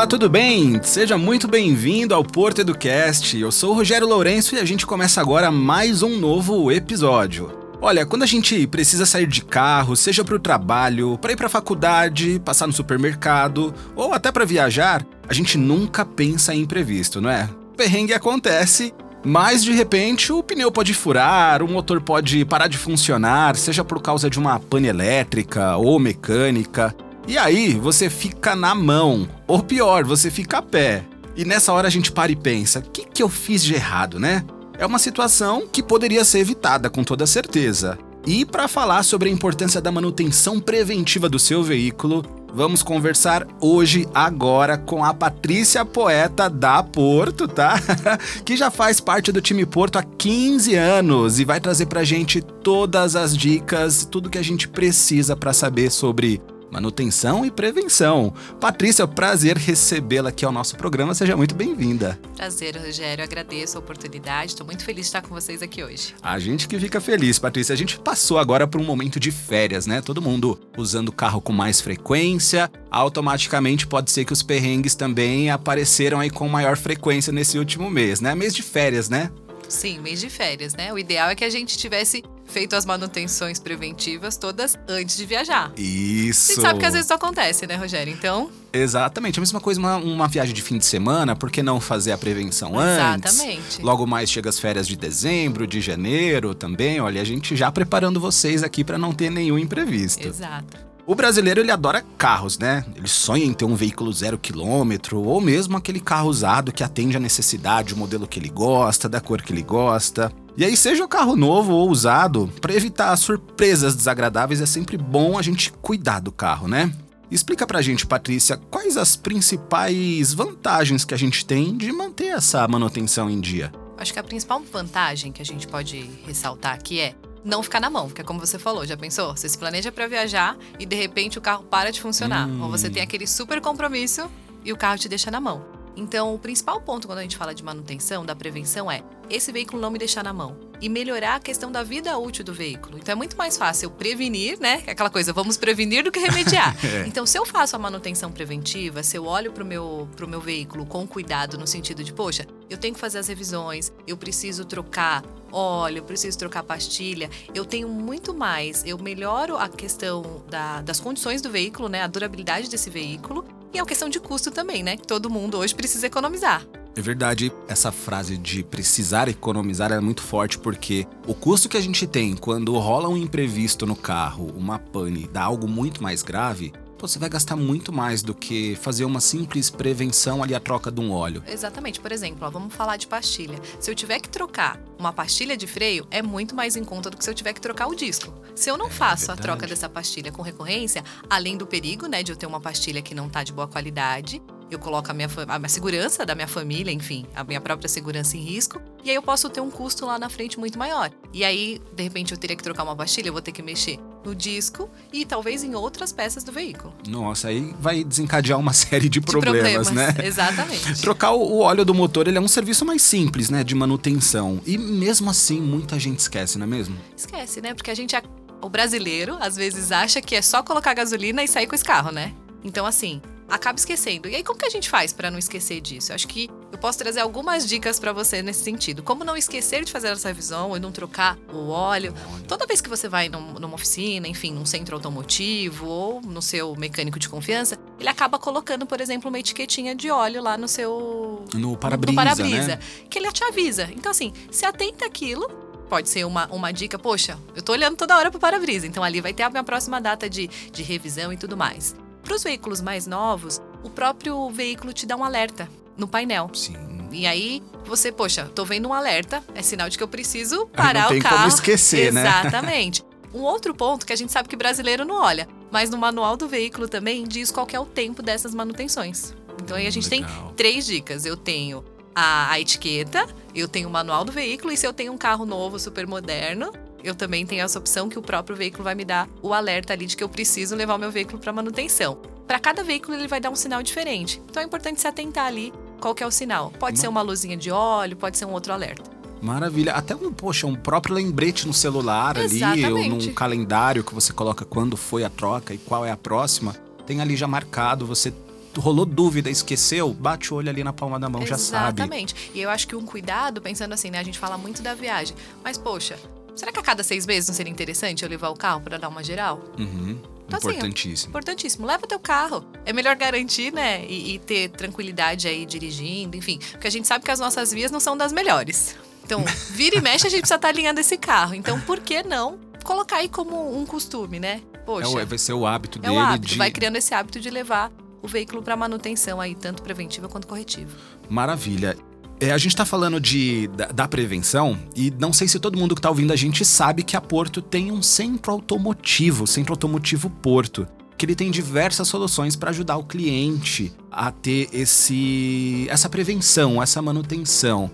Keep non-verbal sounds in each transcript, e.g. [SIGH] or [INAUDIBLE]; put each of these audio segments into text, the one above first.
Olá, tudo bem? Seja muito bem-vindo ao Porto Educast. Eu sou o Rogério Lourenço e a gente começa agora mais um novo episódio. Olha, quando a gente precisa sair de carro, seja para o trabalho, para ir para a faculdade, passar no supermercado ou até para viajar, a gente nunca pensa em imprevisto, não é? Perrengue acontece, mas de repente o pneu pode furar, o motor pode parar de funcionar, seja por causa de uma pane elétrica ou mecânica. E aí você fica na mão, ou pior, você fica a pé. E nessa hora a gente para e pensa: o que, que eu fiz de errado, né? É uma situação que poderia ser evitada com toda certeza. E para falar sobre a importância da manutenção preventiva do seu veículo, vamos conversar hoje, agora, com a Patrícia Poeta da Porto, tá? [LAUGHS] que já faz parte do time Porto há 15 anos e vai trazer pra gente todas as dicas, tudo que a gente precisa para saber sobre manutenção e prevenção. Patrícia, é um prazer recebê-la aqui ao nosso programa. Seja muito bem-vinda. Prazer, Rogério. agradeço a oportunidade. Estou muito feliz de estar com vocês aqui hoje. A gente que fica feliz, Patrícia. A gente passou agora por um momento de férias, né? Todo mundo usando o carro com mais frequência. Automaticamente pode ser que os perrengues também apareceram aí com maior frequência nesse último mês, né? Mês de férias, né? Sim, mês de férias, né? O ideal é que a gente tivesse feito as manutenções preventivas todas antes de viajar. Isso. A gente sabe que às vezes isso acontece, né, Rogério? Então. Exatamente. A mesma coisa uma, uma viagem de fim de semana, por que não fazer a prevenção antes? Exatamente. Logo mais chega as férias de dezembro, de janeiro também. Olha, a gente já preparando vocês aqui para não ter nenhum imprevisto. Exato. O brasileiro ele adora carros, né? Ele sonha em ter um veículo zero quilômetro ou mesmo aquele carro usado que atende à necessidade, o modelo que ele gosta, da cor que ele gosta. E aí, seja o carro novo ou usado, para evitar surpresas desagradáveis é sempre bom a gente cuidar do carro, né? Explica pra gente, Patrícia, quais as principais vantagens que a gente tem de manter essa manutenção em dia? Acho que a principal vantagem que a gente pode ressaltar aqui é não ficar na mão, porque é como você falou, já pensou? Você se planeja para viajar e de repente o carro para de funcionar. Hum. Ou você tem aquele super compromisso e o carro te deixa na mão. Então, o principal ponto quando a gente fala de manutenção, da prevenção, é esse veículo não me deixar na mão e melhorar a questão da vida útil do veículo. Então, é muito mais fácil eu prevenir, né? É aquela coisa, vamos prevenir do que remediar. [LAUGHS] é. Então, se eu faço a manutenção preventiva, se eu olho para o meu, pro meu veículo com cuidado, no sentido de, poxa, eu tenho que fazer as revisões, eu preciso trocar óleo, eu preciso trocar pastilha, eu tenho muito mais, eu melhoro a questão da, das condições do veículo, né? A durabilidade desse veículo e é uma questão de custo também, né? Todo mundo hoje precisa economizar. É verdade, essa frase de precisar economizar é muito forte porque o custo que a gente tem quando rola um imprevisto no carro, uma pane, dá algo muito mais grave, você vai gastar muito mais do que fazer uma simples prevenção ali a troca de um óleo. Exatamente. Por exemplo, ó, vamos falar de pastilha. Se eu tiver que trocar uma pastilha de freio, é muito mais em conta do que se eu tiver que trocar o disco. Se eu não é, faço verdade. a troca dessa pastilha com recorrência, além do perigo, né, de eu ter uma pastilha que não está de boa qualidade, eu coloco a minha, a minha segurança da minha família, enfim, a minha própria segurança em risco, e aí eu posso ter um custo lá na frente muito maior. E aí, de repente, eu teria que trocar uma pastilha, eu vou ter que mexer no disco e talvez em outras peças do veículo. Nossa, aí vai desencadear uma [LAUGHS] série de problemas, de problemas né? Exatamente. [LAUGHS] Trocar o óleo do motor, ele é um serviço mais simples, né, de manutenção. E mesmo assim, muita gente esquece, não é mesmo? Esquece, né? Porque a gente, o brasileiro, às vezes acha que é só colocar gasolina e sair com esse carro, né? Então, assim, acaba esquecendo. E aí, como que a gente faz para não esquecer disso? Eu acho que eu posso trazer algumas dicas para você nesse sentido. Como não esquecer de fazer essa revisão e não trocar o óleo. Toda vez que você vai num, numa oficina, enfim, num centro automotivo ou no seu mecânico de confiança, ele acaba colocando, por exemplo, uma etiquetinha de óleo lá no seu. No para-brisa. Para né? Que ele te avisa. Então, assim, se atenta aquilo pode ser uma, uma dica, poxa, eu tô olhando toda hora pro para-brisa, então ali vai ter a minha próxima data de, de revisão e tudo mais. Para os veículos mais novos, o próprio veículo te dá um alerta no painel. Sim. E aí você, poxa, tô vendo um alerta, é sinal de que eu preciso parar não o carro. Como esquecer, né? Exatamente. Um outro ponto que a gente sabe que brasileiro não olha, mas no manual do veículo também diz qual é o tempo dessas manutenções. Então aí a gente Legal. tem três dicas. Eu tenho a, a, etiqueta, eu tenho o manual do veículo e se eu tenho um carro novo, super moderno, eu também tenho essa opção que o próprio veículo vai me dar o alerta ali de que eu preciso levar o meu veículo para manutenção. Para cada veículo ele vai dar um sinal diferente. Então é importante se atentar ali qual que é o sinal. Pode ser uma luzinha de óleo, pode ser um outro alerta. Maravilha. Até um, poxa, um próprio lembrete no celular ali, ou num calendário que você coloca quando foi a troca e qual é a próxima. Tem ali já marcado, você rolou dúvida, esqueceu, bate o olho ali na palma da mão, Exatamente. já sabe. Exatamente. E eu acho que um cuidado, pensando assim, né? A gente fala muito da viagem. Mas, poxa, será que a cada seis meses não seria interessante eu levar o carro para dar uma geral? Uhum. Então, assim, importantíssimo. Assim, importantíssimo. Leva teu carro. É melhor garantir, né? E, e, ter tranquilidade aí dirigindo, enfim. Porque a gente sabe que as nossas vias não são das melhores. Então, [LAUGHS] vira e mexe, a gente precisa estar tá alinhando esse carro. Então, por que não colocar aí como um costume, né? Poxa. É, vai ser o hábito é dele. O hábito, de... vai criando esse hábito de levar o veículo para manutenção aí, tanto preventiva quanto corretiva. Maravilha. É, a gente está falando de, da, da, prevenção e não sei se todo mundo que está ouvindo a gente sabe que a Porto tem um centro automotivo, centro automotivo Porto, que ele tem diversas soluções para ajudar o cliente a ter esse, essa prevenção, essa manutenção.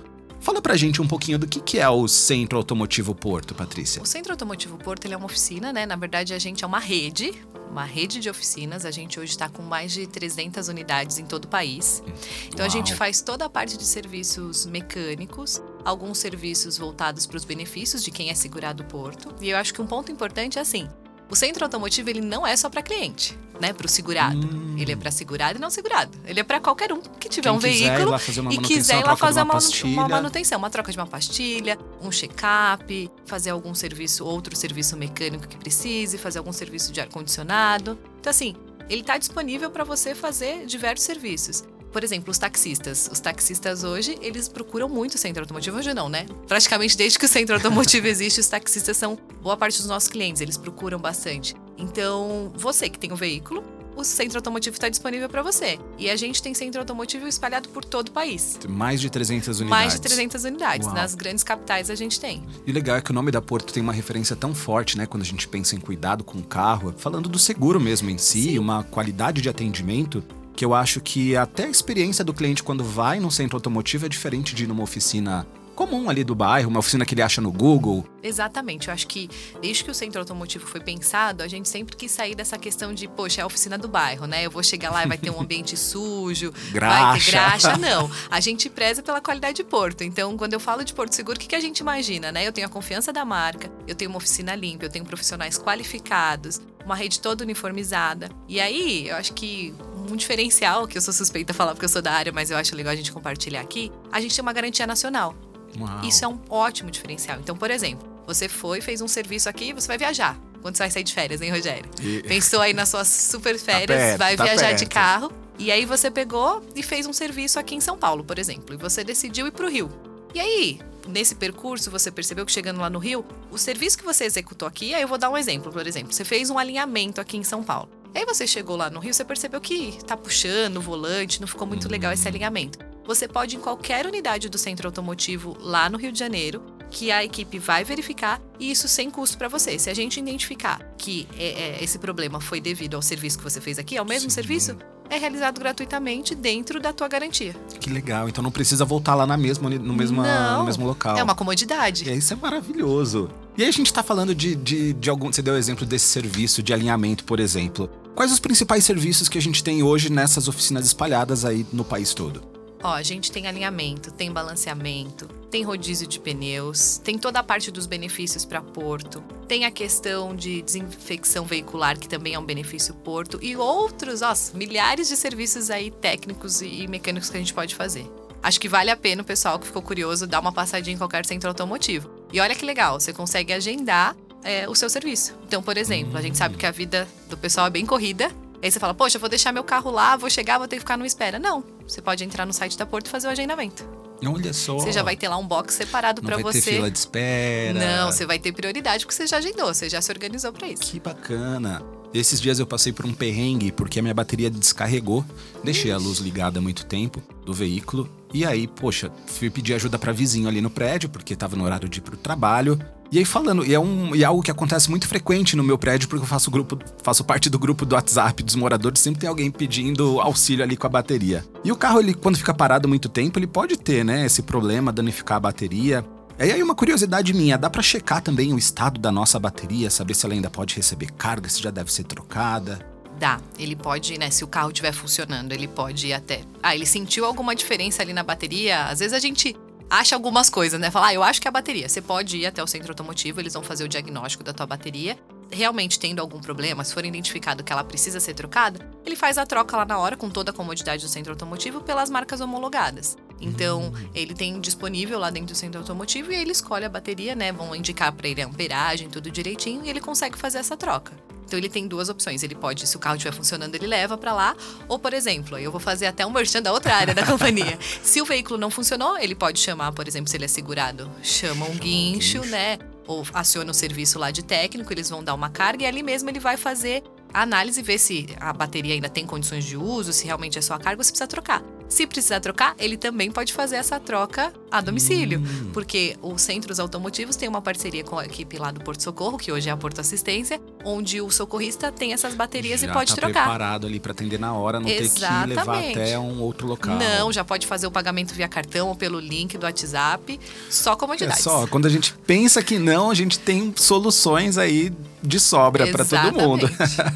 Fala pra gente um pouquinho do que, que é o Centro Automotivo Porto, Patrícia. O Centro Automotivo Porto ele é uma oficina, né? Na verdade, a gente é uma rede, uma rede de oficinas. A gente hoje está com mais de 300 unidades em todo o país. Então, Uau. a gente faz toda a parte de serviços mecânicos, alguns serviços voltados para os benefícios de quem é segurado Porto. E eu acho que um ponto importante é assim: o centro automotivo ele não é só para cliente, né, para o segurado. Hum. Ele é para segurado e não segurado. Ele é para qualquer um que tiver Quem um veículo e quiser ir lá fazer uma, uma, manutenção, uma troca de uma pastilha, um check-up, fazer algum serviço, outro serviço mecânico que precise, fazer algum serviço de ar condicionado. Então assim, ele está disponível para você fazer diversos serviços por exemplo, os taxistas. Os taxistas hoje, eles procuram muito o centro automotivo. Hoje não, né? Praticamente desde que o centro automotivo [LAUGHS] existe, os taxistas são boa parte dos nossos clientes, eles procuram bastante. Então, você que tem um veículo, o centro automotivo está disponível para você. E a gente tem centro automotivo espalhado por todo o país. Mais de 300 unidades. Mais de 300 unidades. Uau. Nas grandes capitais a gente tem. E legal é que o nome da Porto tem uma referência tão forte, né? Quando a gente pensa em cuidado com o carro, falando do seguro mesmo em si, Sim. uma qualidade de atendimento que eu acho que até a experiência do cliente quando vai num centro automotivo é diferente de ir numa oficina comum ali do bairro, uma oficina que ele acha no Google. Exatamente. Eu acho que desde que o centro automotivo foi pensado, a gente sempre quis sair dessa questão de, poxa, é a oficina do bairro, né? Eu vou chegar lá e vai ter um ambiente [LAUGHS] sujo, graxa. vai ter graxa. [LAUGHS] Não. A gente preza pela qualidade de Porto. Então, quando eu falo de Porto Seguro, o que, que a gente imagina, né? Eu tenho a confiança da marca, eu tenho uma oficina limpa, eu tenho profissionais qualificados, uma rede toda uniformizada. E aí, eu acho que um diferencial, que eu sou suspeita a falar porque eu sou da área, mas eu acho legal a gente compartilhar aqui, a gente tem uma garantia nacional. Uau. Isso é um ótimo diferencial. Então, por exemplo, você foi, fez um serviço aqui, você vai viajar. Quando você vai sair de férias, hein, Rogério? E... Pensou aí nas suas super [LAUGHS] férias, tá perto, vai tá viajar perto. de carro. E aí você pegou e fez um serviço aqui em São Paulo, por exemplo. E você decidiu ir para o Rio. E aí, nesse percurso, você percebeu que chegando lá no Rio, o serviço que você executou aqui, aí eu vou dar um exemplo, por exemplo. Você fez um alinhamento aqui em São Paulo. Aí você chegou lá no Rio, você percebeu que tá puxando o volante, não ficou muito legal esse alinhamento. Você pode, em qualquer unidade do centro automotivo lá no Rio de Janeiro, que a equipe vai verificar e isso sem custo para você. Se a gente identificar que é, é, esse problema foi devido ao serviço que você fez aqui, ao mesmo Sim. serviço, é realizado gratuitamente dentro da tua garantia. Que legal. Então não precisa voltar lá na mesma, no, mesma, não, no mesmo local. É uma comodidade. É, isso é maravilhoso. E aí a gente está falando de, de, de algum. Você deu o exemplo desse serviço de alinhamento, por exemplo. Quais os principais serviços que a gente tem hoje nessas oficinas espalhadas aí no país todo? Ó, a gente tem alinhamento, tem balanceamento, tem rodízio de pneus, tem toda a parte dos benefícios para Porto, tem a questão de desinfecção veicular, que também é um benefício Porto, e outros, ó, milhares de serviços aí técnicos e mecânicos que a gente pode fazer. Acho que vale a pena o pessoal que ficou curioso dar uma passadinha em qualquer centro automotivo. E olha que legal, você consegue agendar é, o seu serviço. Então, por exemplo, a gente sabe que a vida do pessoal é bem corrida Aí você fala, poxa, eu vou deixar meu carro lá, vou chegar, vou ter que ficar numa espera. Não, você pode entrar no site da Porto e fazer o agendamento. Olha só. Você já vai ter lá um box separado para você. Não vai ter fila de espera. Não, você vai ter prioridade porque você já agendou, você já se organizou para isso. Que bacana. Esses dias eu passei por um perrengue porque a minha bateria descarregou. Deixei a luz ligada há muito tempo do veículo. E aí, poxa, fui pedir ajuda para vizinho ali no prédio, porque tava no horário de ir pro trabalho. E aí falando, e é, um, e é algo que acontece muito frequente no meu prédio, porque eu faço grupo, faço parte do grupo do WhatsApp dos moradores, sempre tem alguém pedindo auxílio ali com a bateria. E o carro, ele, quando fica parado muito tempo, ele pode ter, né, esse problema, danificar a bateria. E aí uma curiosidade minha, dá para checar também o estado da nossa bateria, saber se ela ainda pode receber carga, se já deve ser trocada? Dá. Ele pode, né, se o carro estiver funcionando, ele pode ir até. Ah, ele sentiu alguma diferença ali na bateria? Às vezes a gente acha algumas coisas, né? Fala, ah, eu acho que é a bateria. Você pode ir até o centro automotivo, eles vão fazer o diagnóstico da tua bateria. Realmente tendo algum problema, se for identificado que ela precisa ser trocada, ele faz a troca lá na hora com toda a comodidade do centro automotivo pelas marcas homologadas. Então, hum. ele tem disponível lá dentro do centro automotivo e ele escolhe a bateria, né? Vão indicar para ele a amperagem, tudo direitinho, e ele consegue fazer essa troca. Então ele tem duas opções. Ele pode, se o carro estiver funcionando, ele leva para lá. Ou, por exemplo, eu vou fazer até um merchan da outra área da [LAUGHS] companhia. Se o veículo não funcionou, ele pode chamar, por exemplo, se ele é segurado, chama um guincho, né? Ou aciona o serviço lá de técnico, eles vão dar uma carga e ali mesmo ele vai fazer a análise, ver se a bateria ainda tem condições de uso, se realmente é só a carga ou se precisa trocar. Se precisar trocar, ele também pode fazer essa troca a domicílio, hum. porque os centros automotivos têm uma parceria com a equipe lá do Porto Socorro, que hoje é a Porto Assistência, onde o socorrista tem essas baterias já e pode tá trocar. preparado ali para atender na hora, não Exatamente. ter que levar até um outro local. Não, já pode fazer o pagamento via cartão ou pelo link do WhatsApp, só comodidades. É só, quando a gente pensa que não, a gente tem soluções aí de sobra para todo mundo.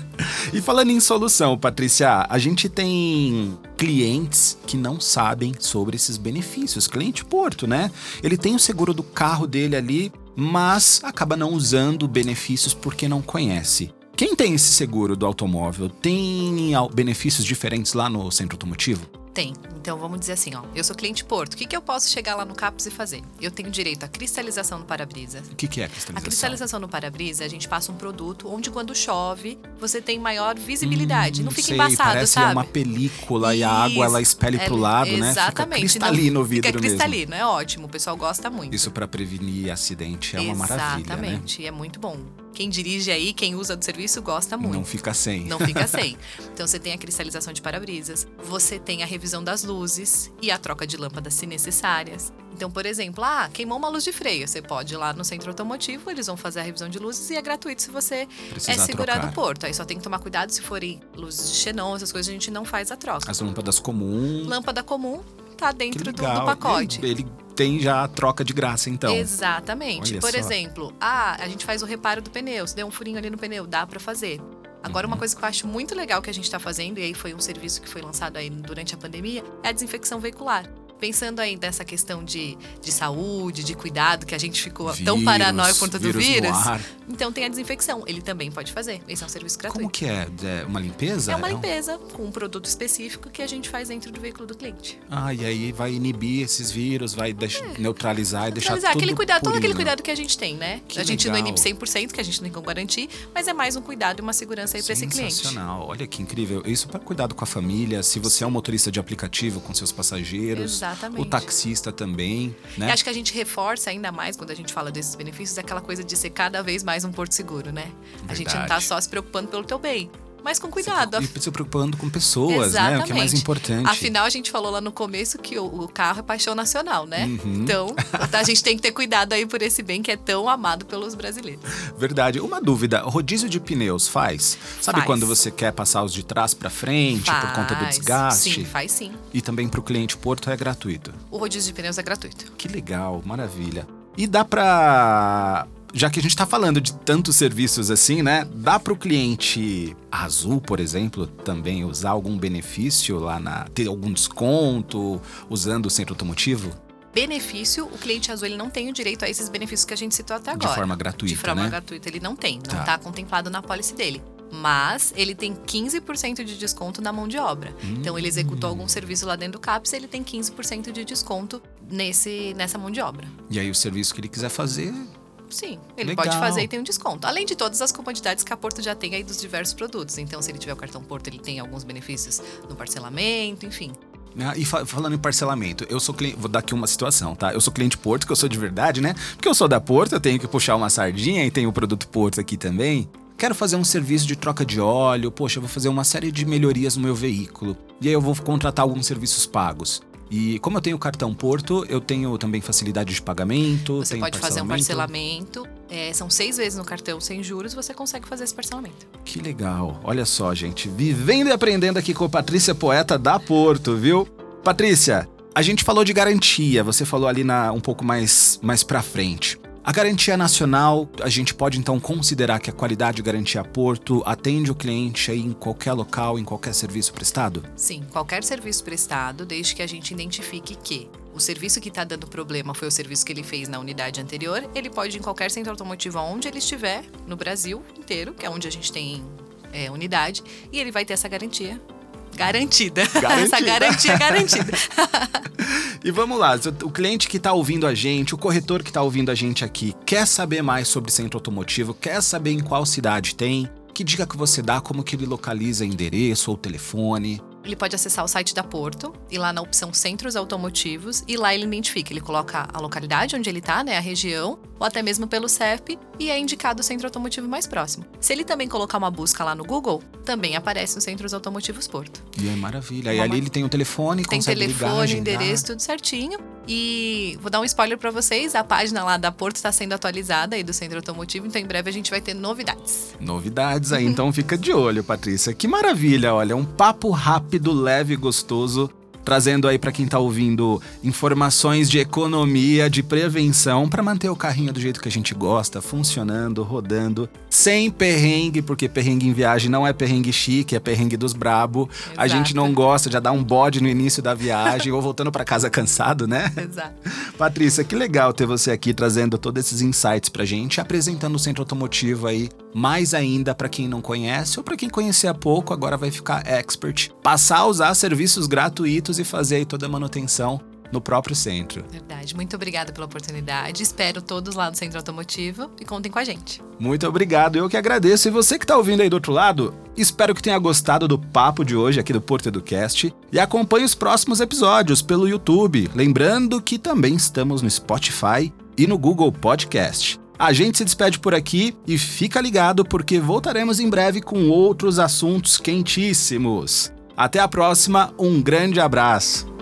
[LAUGHS] e falando em solução, Patrícia, a gente tem clientes que não sabem sobre esses benefícios. Cliente Porto, né? Ele tem o seguro do carro dele ali, mas acaba não usando benefícios porque não conhece. Quem tem esse seguro do automóvel tem benefícios diferentes lá no centro automotivo? Tem. Então vamos dizer assim, ó. Eu sou cliente Porto. O que, que eu posso chegar lá no CAPS e fazer? Eu tenho direito à cristalização no para-brisa. O que, que é a cristalização? A cristalização no para-brisa, a gente passa um produto onde quando chove, você tem maior visibilidade. Hum, não fica sei, embaçado, parece sabe? uma película Isso, e a água ela espelha é, pro lado, né? Exatamente. Fica cristalino o vidro Fica cristalino, mesmo. é ótimo. O pessoal gosta muito. Isso para prevenir acidente é uma maravilha, né? Exatamente, é muito bom. Quem dirige aí, quem usa do serviço, gosta muito. Não fica sem. Não fica [LAUGHS] sem. Então você tem a cristalização de para-brisas, você tem a revisão das luzes e a troca de lâmpadas se necessárias. Então, por exemplo, ah, queimou uma luz de freio. Você pode ir lá no centro automotivo, eles vão fazer a revisão de luzes e é gratuito se você Precisar é segurado do porto. Aí só tem que tomar cuidado se forem luzes de xenon, essas coisas a gente não faz a troca. As lâmpadas comuns. Lâmpada comum tá dentro do, do, pacote. Ele, ele, tem já a troca de graça, então. Exatamente. Olha Por só. exemplo, ah, a gente faz o reparo do pneu. Se deu um furinho ali no pneu, dá para fazer. Agora, uhum. uma coisa que eu acho muito legal que a gente está fazendo, e aí foi um serviço que foi lançado aí durante a pandemia, é a desinfecção veicular pensando aí nessa questão de, de saúde, de cuidado, que a gente ficou vírus, tão paranoico por conta do vírus. então tem a desinfecção. Ele também pode fazer. Esse é um serviço gratuito. Como que é? É uma limpeza? É uma limpeza com um produto específico que a gente faz dentro do veículo do cliente. Ah, e aí vai inibir esses vírus, vai deixar, é. neutralizar e deixar neutralizar. tudo aquele cuidado, Todo aquele cuidado que a gente tem, né? Que a gente legal. não inibe 100%, que a gente não tem como garantir, mas é mais um cuidado e uma segurança aí para esse cliente. Sensacional. Olha que incrível. Isso para cuidado com a família, se você é um motorista de aplicativo com seus passageiros, Exatamente. o taxista também. Né? E acho que a gente reforça ainda mais quando a gente fala desses benefícios aquela coisa de ser cada vez mais um porto seguro, né? Verdade. A gente não tá só se preocupando pelo teu bem mas com cuidado. E se preocupando com pessoas, Exatamente. né? O que é mais importante. Afinal, a gente falou lá no começo que o, o carro é paixão nacional, né? Uhum. Então, [LAUGHS] a gente tem que ter cuidado aí por esse bem que é tão amado pelos brasileiros. Verdade. Uma dúvida: rodízio de pneus faz? Sabe faz. quando você quer passar os de trás para frente faz. por conta do desgaste? Sim, faz sim. E também para o cliente Porto é gratuito? O rodízio de pneus é gratuito. Que legal, maravilha. E dá para já que a gente está falando de tantos serviços assim, né? Dá para o cliente azul, por exemplo, também usar algum benefício lá na. ter algum desconto usando o centro automotivo? benefício, o cliente azul ele não tem o direito a esses benefícios que a gente citou até agora. De forma gratuita, De forma né? gratuita ele não tem, não está tá contemplado na pólice dele. Mas ele tem 15% de desconto na mão de obra. Hum. Então ele executou algum serviço lá dentro do CAPS, ele tem 15% de desconto nesse, nessa mão de obra. E aí o serviço que ele quiser fazer, Sim, ele Legal. pode fazer e tem um desconto. Além de todas as comodidades que a Porto já tem aí dos diversos produtos. Então, se ele tiver o cartão Porto, ele tem alguns benefícios no parcelamento, enfim. Ah, e fa falando em parcelamento, eu sou cliente. Vou dar aqui uma situação, tá? Eu sou cliente Porto, que eu sou de verdade, né? Porque eu sou da Porto, eu tenho que puxar uma sardinha e tem o produto Porto aqui também. Quero fazer um serviço de troca de óleo, poxa, eu vou fazer uma série de melhorias no meu veículo. E aí eu vou contratar alguns serviços pagos. E como eu tenho cartão Porto, eu tenho também facilidade de pagamento. Você pode fazer um parcelamento. É, são seis vezes no cartão sem juros, você consegue fazer esse parcelamento. Que legal. Olha só, gente. Vivendo e aprendendo aqui com a Patrícia Poeta da Porto, viu? Patrícia, a gente falou de garantia, você falou ali na, um pouco mais, mais pra frente. A garantia nacional, a gente pode então considerar que a qualidade garantia Porto atende o cliente aí em qualquer local, em qualquer serviço prestado? Sim, qualquer serviço prestado, desde que a gente identifique que o serviço que está dando problema foi o serviço que ele fez na unidade anterior, ele pode ir em qualquer centro automotivo onde ele estiver, no Brasil inteiro, que é onde a gente tem é, unidade, e ele vai ter essa garantia garantida. [LAUGHS] Garantida. essa garantia garantida. [LAUGHS] E vamos lá, o cliente que está ouvindo a gente, o corretor que está ouvindo a gente aqui, quer saber mais sobre centro automotivo, quer saber em qual cidade tem, que dica que você dá, como que ele localiza endereço ou telefone? Ele pode acessar o site da Porto e lá na opção Centros Automotivos e lá ele identifica, ele coloca a localidade onde ele está, né, a região, ou até mesmo pelo CEP e é indicado o centro automotivo mais próximo. Se ele também colocar uma busca lá no Google, também aparece os Centros Automotivos Porto. E é maravilha. E ali ele tem o telefone, Tem consegue telefone, ligar, endereço, tudo certinho. E vou dar um spoiler para vocês, a página lá da Porto está sendo atualizada aí do Centro Automotivo, então em breve a gente vai ter novidades. Novidades aí, então fica de olho, Patrícia. Que maravilha, olha, um papo rápido, leve e gostoso, trazendo aí para quem tá ouvindo informações de economia, de prevenção para manter o carrinho do jeito que a gente gosta, funcionando, rodando, sem perrengue, porque perrengue em viagem não é perrengue chique, é perrengue dos brabo. A Exato. gente não gosta de dar um bode no início da viagem ou voltando para casa cansado, né? Exato. [LAUGHS] Patrícia, que legal ter você aqui trazendo todos esses insights pra gente, apresentando o centro automotivo aí, mais ainda pra quem não conhece ou pra quem conhecia pouco, agora vai ficar expert, passar a usar serviços gratuitos e fazer aí toda a manutenção no próprio centro. Verdade. Muito obrigada pela oportunidade. Espero todos lá no Centro Automotivo e contem com a gente. Muito obrigado, eu que agradeço. E você que tá ouvindo aí do outro lado, espero que tenha gostado do papo de hoje aqui do Porto Educast e acompanhe os próximos episódios pelo YouTube. Lembrando que também estamos no Spotify e no Google Podcast. A gente se despede por aqui e fica ligado porque voltaremos em breve com outros assuntos quentíssimos. Até a próxima, um grande abraço.